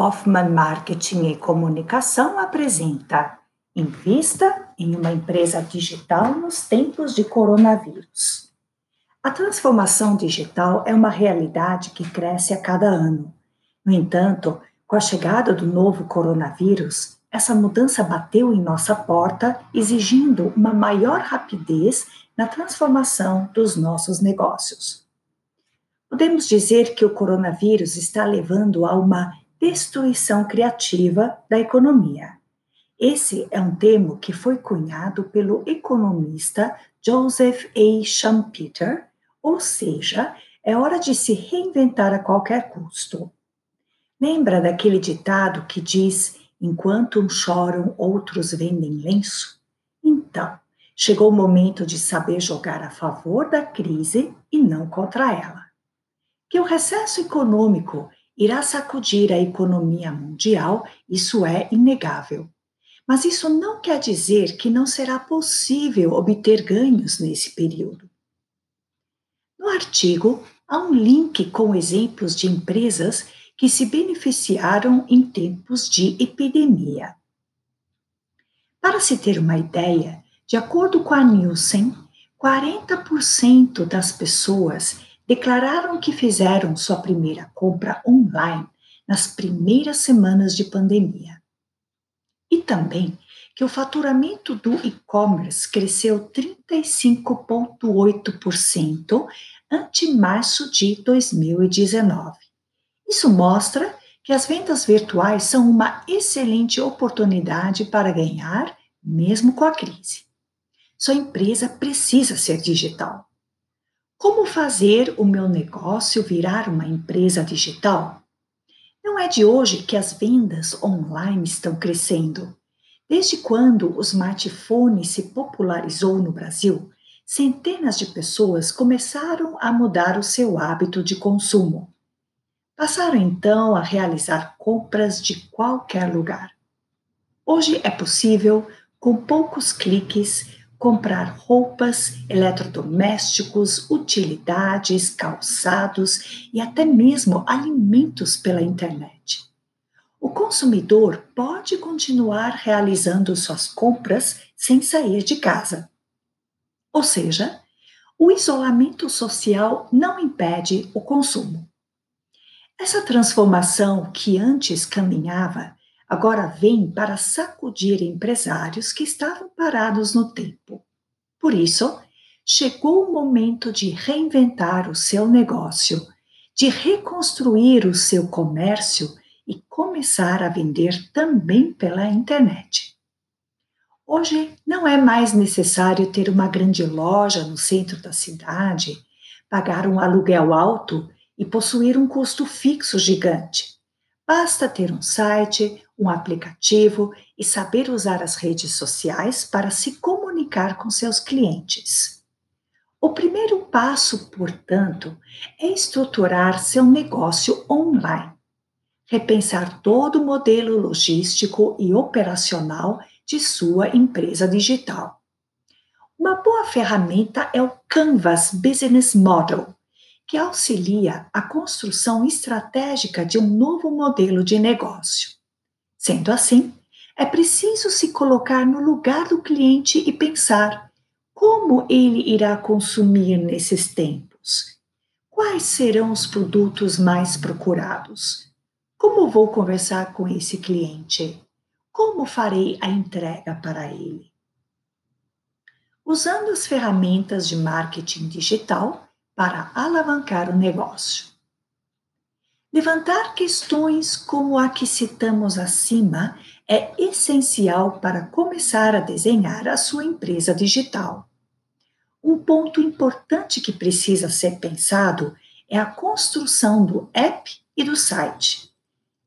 Hoffman Marketing e Comunicação apresenta Invista em uma empresa digital nos tempos de coronavírus. A transformação digital é uma realidade que cresce a cada ano. No entanto, com a chegada do novo coronavírus, essa mudança bateu em nossa porta, exigindo uma maior rapidez na transformação dos nossos negócios. Podemos dizer que o coronavírus está levando a uma destruição criativa da economia. Esse é um termo que foi cunhado pelo economista Joseph A. Schumpeter, ou seja, é hora de se reinventar a qualquer custo. Lembra daquele ditado que diz: enquanto uns choram, outros vendem lenço? Então, chegou o momento de saber jogar a favor da crise e não contra ela. Que o recesso econômico irá sacudir a economia mundial, isso é inegável. Mas isso não quer dizer que não será possível obter ganhos nesse período. No artigo, há um link com exemplos de empresas que se beneficiaram em tempos de epidemia. Para se ter uma ideia, de acordo com a Nielsen, 40% das pessoas declararam que fizeram sua primeira compra online nas primeiras semanas de pandemia. E também que o faturamento do e-commerce cresceu 35,8% ante março de 2019. Isso mostra que as vendas virtuais são uma excelente oportunidade para ganhar, mesmo com a crise. Sua empresa precisa ser digital. Como fazer o meu negócio virar uma empresa digital? Não é de hoje que as vendas online estão crescendo. Desde quando o smartphone se popularizou no Brasil, centenas de pessoas começaram a mudar o seu hábito de consumo. Passaram então a realizar compras de qualquer lugar. Hoje é possível, com poucos cliques, comprar roupas, eletrodomésticos, utilidades, calçados e até mesmo alimentos pela internet. O consumidor pode continuar realizando suas compras sem sair de casa. Ou seja, o isolamento social não impede o consumo. Essa transformação que antes caminhava agora vem para sacudir empresários que estavam parados no tempo. Por isso, chegou o momento de reinventar o seu negócio, de reconstruir o seu comércio e começar a vender também pela internet. Hoje não é mais necessário ter uma grande loja no centro da cidade, pagar um aluguel alto e possuir um custo fixo gigante. Basta ter um site, um aplicativo e saber usar as redes sociais para se comunicar com seus clientes. O primeiro passo, portanto, é estruturar seu negócio online. Repensar todo o modelo logístico e operacional de sua empresa digital. Uma boa ferramenta é o Canvas Business Model, que auxilia a construção estratégica de um novo modelo de negócio. Sendo assim, é preciso se colocar no lugar do cliente e pensar como ele irá consumir nesses tempos. Quais serão os produtos mais procurados? Como vou conversar com esse cliente? Como farei a entrega para ele? Usando as ferramentas de marketing digital para alavancar o negócio. Levantar questões como a que citamos acima é essencial para começar a desenhar a sua empresa digital. Um ponto importante que precisa ser pensado é a construção do app e do site.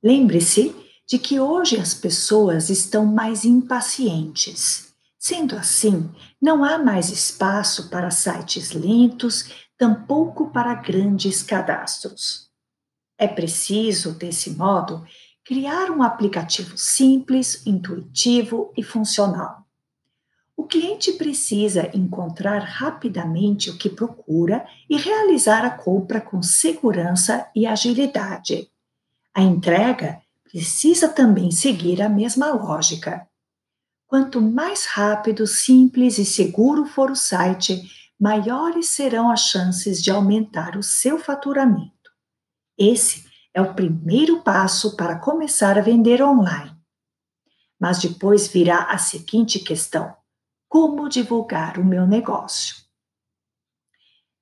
Lembre-se de que hoje as pessoas estão mais impacientes. Sendo assim, não há mais espaço para sites lentos, tampouco para grandes cadastros. É preciso, desse modo, criar um aplicativo simples, intuitivo e funcional. O cliente precisa encontrar rapidamente o que procura e realizar a compra com segurança e agilidade. A entrega precisa também seguir a mesma lógica. Quanto mais rápido, simples e seguro for o site, maiores serão as chances de aumentar o seu faturamento. Esse é o primeiro passo para começar a vender online. Mas depois virá a seguinte questão: como divulgar o meu negócio?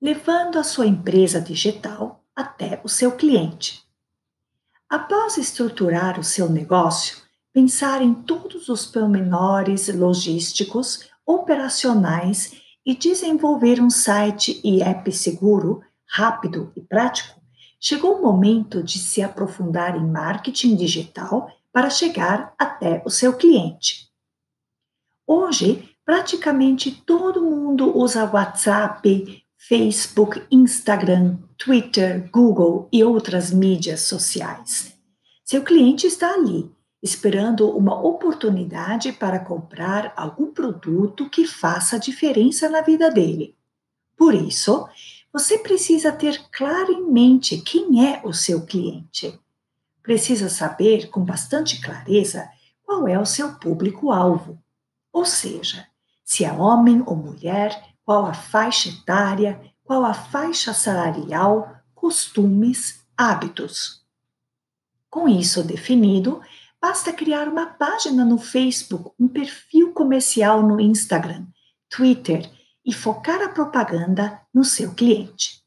Levando a sua empresa digital até o seu cliente. Após estruturar o seu negócio, pensar em todos os pormenores logísticos, operacionais e desenvolver um site e app seguro, rápido e prático, chegou o momento de se aprofundar em marketing digital para chegar até o seu cliente. Hoje, praticamente todo mundo usa WhatsApp, Facebook, Instagram, Twitter, Google e outras mídias sociais. Seu cliente está ali esperando uma oportunidade para comprar algum produto que faça diferença na vida dele. Por isso, você precisa ter claro em mente quem é o seu cliente. Precisa saber com bastante clareza qual é o seu público-alvo. Ou seja, se é homem ou mulher, qual a faixa etária, qual a faixa salarial, costumes, hábitos. Com isso definido, Basta criar uma página no Facebook, um perfil comercial no Instagram, Twitter e focar a propaganda no seu cliente.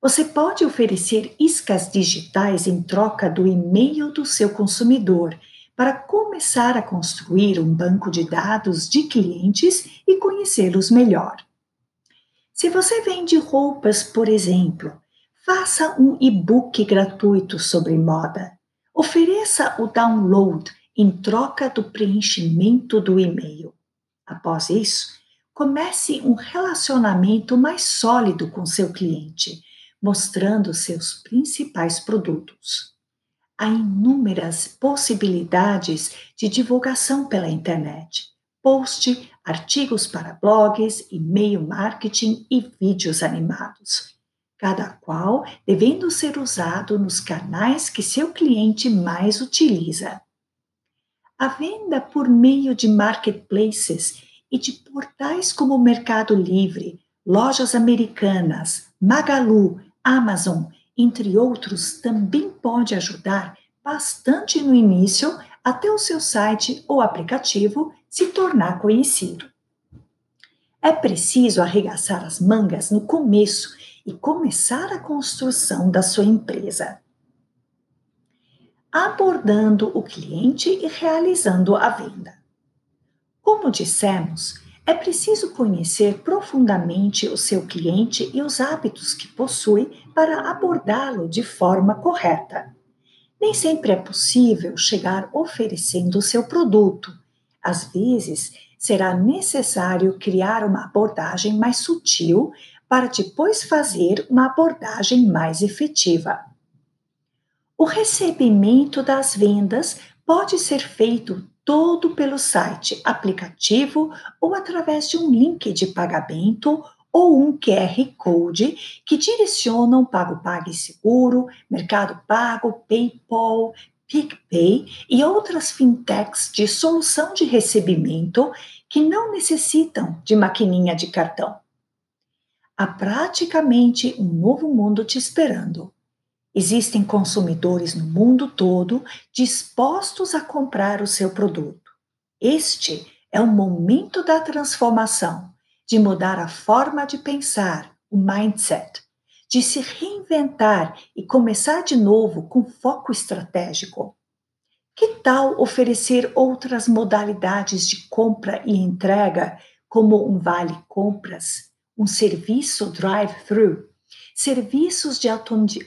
Você pode oferecer iscas digitais em troca do e-mail do seu consumidor para começar a construir um banco de dados de clientes e conhecê-los melhor. Se você vende roupas, por exemplo, faça um e-book gratuito sobre moda. Ofereça o download em troca do preenchimento do e-mail. Após isso, comece um relacionamento mais sólido com seu cliente, mostrando seus principais produtos. Há inúmeras possibilidades de divulgação pela internet: post, artigos para blogs, e-mail marketing e vídeos animados cada qual devendo ser usado nos canais que seu cliente mais utiliza. A venda por meio de marketplaces e de portais como Mercado Livre, Lojas Americanas, Magalu, Amazon, entre outros, também pode ajudar bastante no início até o seu site ou aplicativo se tornar conhecido. É preciso arregaçar as mangas no começo e começar a construção da sua empresa. Abordando o cliente e realizando a venda. Como dissemos, é preciso conhecer profundamente o seu cliente e os hábitos que possui para abordá-lo de forma correta. Nem sempre é possível chegar oferecendo o seu produto. Às vezes, será necessário criar uma abordagem mais sutil para depois fazer uma abordagem mais efetiva. O recebimento das vendas pode ser feito todo pelo site, aplicativo ou através de um link de pagamento ou um QR Code que direcionam Pago Pague Seguro, Mercado Pago, PayPal, PicPay e outras fintechs de solução de recebimento que não necessitam de maquininha de cartão. Há praticamente um novo mundo te esperando. Existem consumidores no mundo todo dispostos a comprar o seu produto. Este é o momento da transformação, de mudar a forma de pensar, o mindset, de se reinventar e começar de novo com foco estratégico. Que tal oferecer outras modalidades de compra e entrega, como um vale compras, um serviço drive-thru, serviços de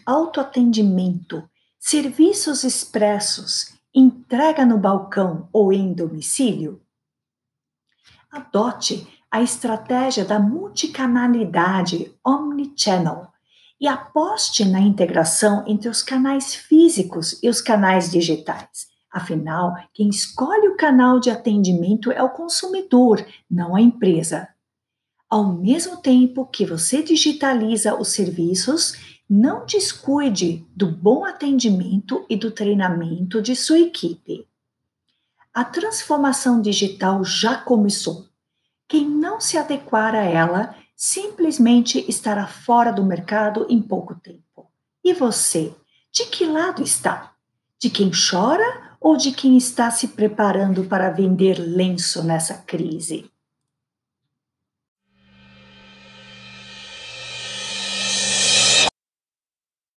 autoatendimento, serviços expressos, entrega no balcão ou em domicílio? Adote a estratégia da multicanalidade omnichannel e aposte na integração entre os canais físicos e os canais digitais. Afinal, quem escolhe o canal de atendimento é o consumidor, não a empresa. Ao mesmo tempo que você digitaliza os serviços, não descuide do bom atendimento e do treinamento de sua equipe. A transformação digital já começou. Quem não se adequar a ela simplesmente estará fora do mercado em pouco tempo. E você, de que lado está? De quem chora ou de quem está se preparando para vender lenço nessa crise?